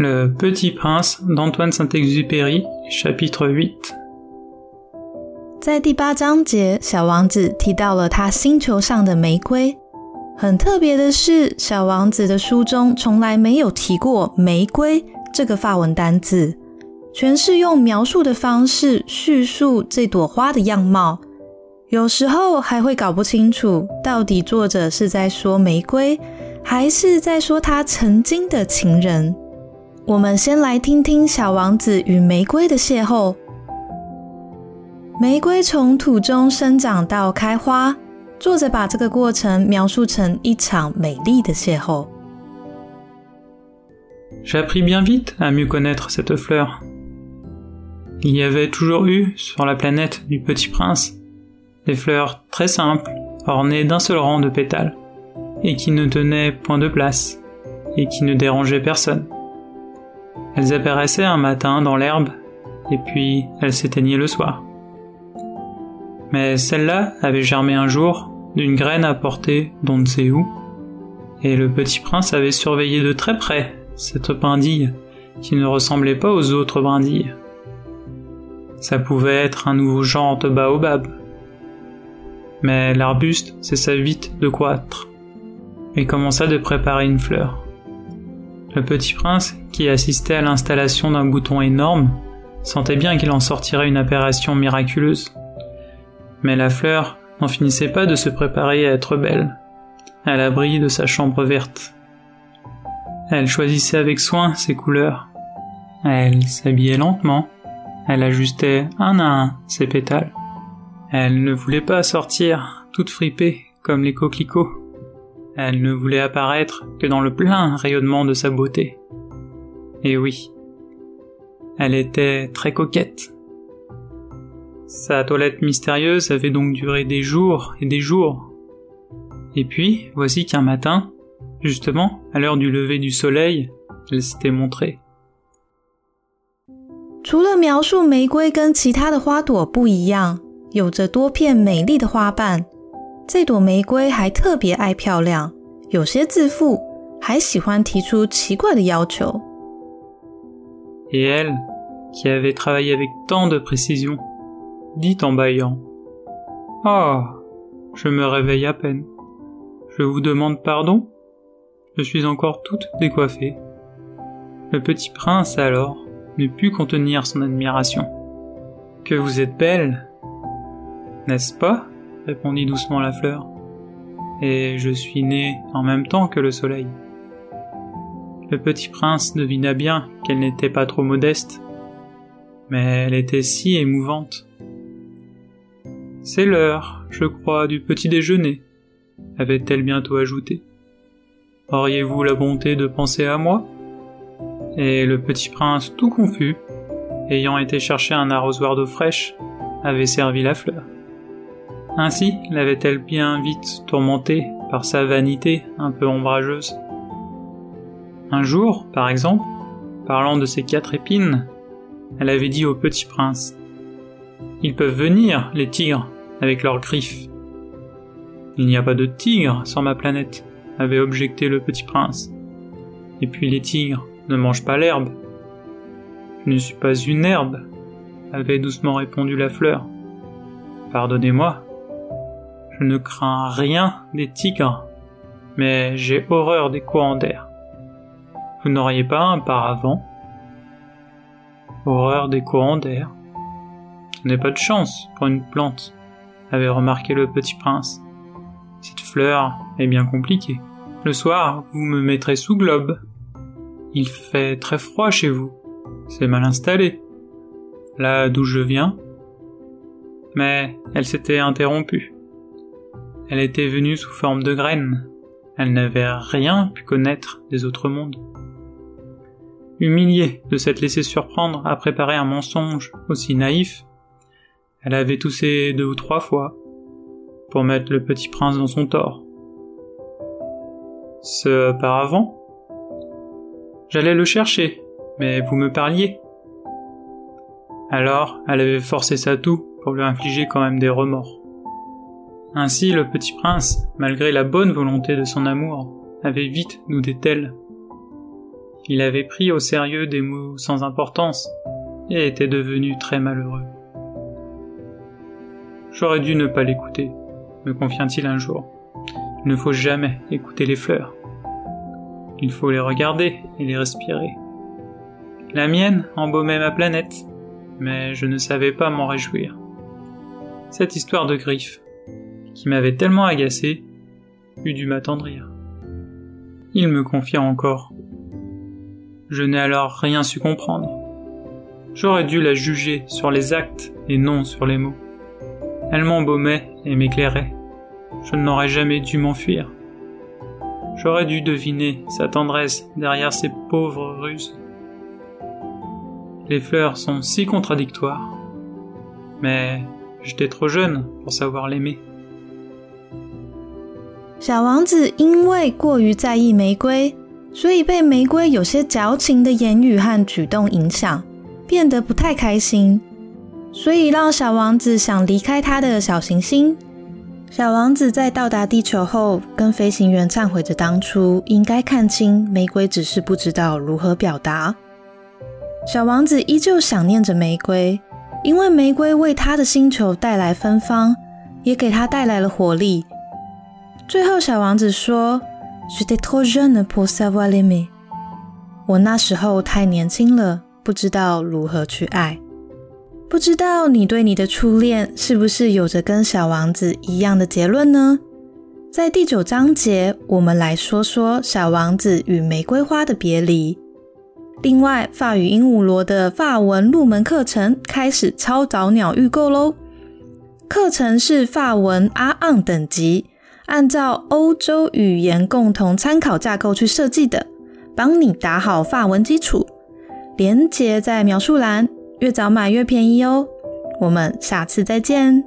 Le Petit Prince d'Antoine Saint-Exupéry, chapitre 8在第八章节，小王子提到了他星球上的玫瑰。很特别的是，小王子的书中从来没有提过“玫瑰”这个法文单字，全是用描述的方式叙述这朵花的样貌。有时候还会搞不清楚，到底作者是在说玫瑰，还是在说他曾经的情人。我们先来听听小王子与玫瑰的邂逅。玫瑰从土中生长到开花，作者把这个过程描述成一场美丽的邂逅。J'appris bien vite à mieux connaître cette fleur. Il y avait toujours eu sur la planète du Petit Prince des fleurs très simples, ornées d'un seul rang de pétales, et qui ne tenaient point de place, et qui ne dérangeaient personne. Elles apparaissaient un matin dans l'herbe, et puis elles s'éteignaient le soir. Mais celle-là avait germé un jour d'une graine apportée d'on ne sait où, et le petit prince avait surveillé de très près cette brindille qui ne ressemblait pas aux autres brindilles. Ça pouvait être un nouveau genre de baobab. Mais l'arbuste cessa vite de croître et commença de préparer une fleur. Le petit prince, qui assistait à l'installation d'un bouton énorme, sentait bien qu'il en sortirait une apparition miraculeuse. Mais la fleur n'en finissait pas de se préparer à être belle, à l'abri de sa chambre verte. Elle choisissait avec soin ses couleurs. Elle s'habillait lentement. Elle ajustait un à un ses pétales. Elle ne voulait pas sortir toute fripée comme les coquelicots. Elle ne voulait apparaître que dans le plein rayonnement de sa beauté. Et oui, elle était très coquette. Sa toilette mystérieuse avait donc duré des jours et des jours. Et puis, voici qu'un matin, justement, à l'heure du lever du soleil, elle s'était montrée. 除了描述玫瑰跟其他的花朵不一样，有着多片美丽的花瓣， 这朵玫瑰还特别爱漂亮，有些自负，还喜欢提出奇怪的要求。Et elle, qui avait travaillé avec tant de précision, dit en bâillant. Oh. Je me réveille à peine. Je vous demande pardon? Je suis encore toute décoiffée. Le petit prince alors ne put contenir son admiration. Que vous êtes belle. N'est-ce pas? Répondit doucement la fleur. Et je suis née en même temps que le soleil. Le petit prince devina bien qu'elle n'était pas trop modeste, mais elle était si émouvante. C'est l'heure, je crois, du petit déjeuner, avait-elle bientôt ajouté. Auriez-vous la bonté de penser à moi? Et le petit prince, tout confus, ayant été chercher un arrosoir d'eau fraîche, avait servi la fleur. Ainsi l'avait-elle bien vite tourmentée par sa vanité un peu ombrageuse. Un jour, par exemple, parlant de ses quatre épines, elle avait dit au petit prince ils peuvent venir, les tigres, avec leurs griffes. Il n'y a pas de tigres sur ma planète, avait objecté le petit prince. Et puis les tigres ne mangent pas l'herbe. Je ne suis pas une herbe, avait doucement répondu la fleur. Pardonnez-moi, je ne crains rien des tigres, mais j'ai horreur des courants d'air. Vous n'auriez pas un paravent? Horreur des courants d'air? Ce n'est pas de chance pour une plante, avait remarqué le petit prince. Cette fleur est bien compliquée. Le soir, vous me mettrez sous globe. Il fait très froid chez vous. C'est mal installé. Là d'où je viens. Mais elle s'était interrompue. Elle était venue sous forme de graine. Elle n'avait rien pu connaître des autres mondes. Humiliée de s'être laissée surprendre à préparer un mensonge aussi naïf, elle avait toussé deux ou trois fois pour mettre le petit prince dans son tort. Ce paravent J'allais le chercher, mais vous me parliez. Alors, elle avait forcé sa toux pour lui infliger quand même des remords. Ainsi, le petit prince, malgré la bonne volonté de son amour, avait vite nous d'elle. Il avait pris au sérieux des mots sans importance et était devenu très malheureux. J'aurais dû ne pas l'écouter, me confia-t-il un jour. Il ne faut jamais écouter les fleurs. Il faut les regarder et les respirer. La mienne embaumait ma planète, mais je ne savais pas m'en réjouir. Cette histoire de griffe, qui m'avait tellement agacé, eût dû m'attendrir. Il me confia encore. Je n'ai alors rien su comprendre. J'aurais dû la juger sur les actes et non sur les mots. Elle m'embaumait et m'éclairait. Je n'aurais jamais dû m'enfuir. J'aurais dû deviner sa tendresse derrière ces pauvres ruses. Les fleurs sont si contradictoires. Mais j'étais trop jeune pour savoir l'aimer. 小王子因为过于在意玫瑰，所以被玫瑰有些矫情的言语和举动影响，变得不太开心，所以让小王子想离开他的小行星。小王子在到达地球后，跟飞行员忏悔着当初应该看清玫瑰只是不知道如何表达。小王子依旧想念着玫瑰，因为玫瑰为他的星球带来芬芳，也给他带来了活力。最后，小王子说：“Je trop jeune pour savoir aimer。”我那时候太年轻了，不知道如何去爱。不知道你对你的初恋是不是有着跟小王子一样的结论呢？在第九章节，我们来说说小王子与玫瑰花的别离。另外，法语鹦鹉螺的法文入门课程开始超早鸟预购喽！课程是法文阿昂等级，按照欧洲语言共同参考架构去设计的，帮你打好法文基础。连接在描述栏。越早买越便宜哦！我们下次再见。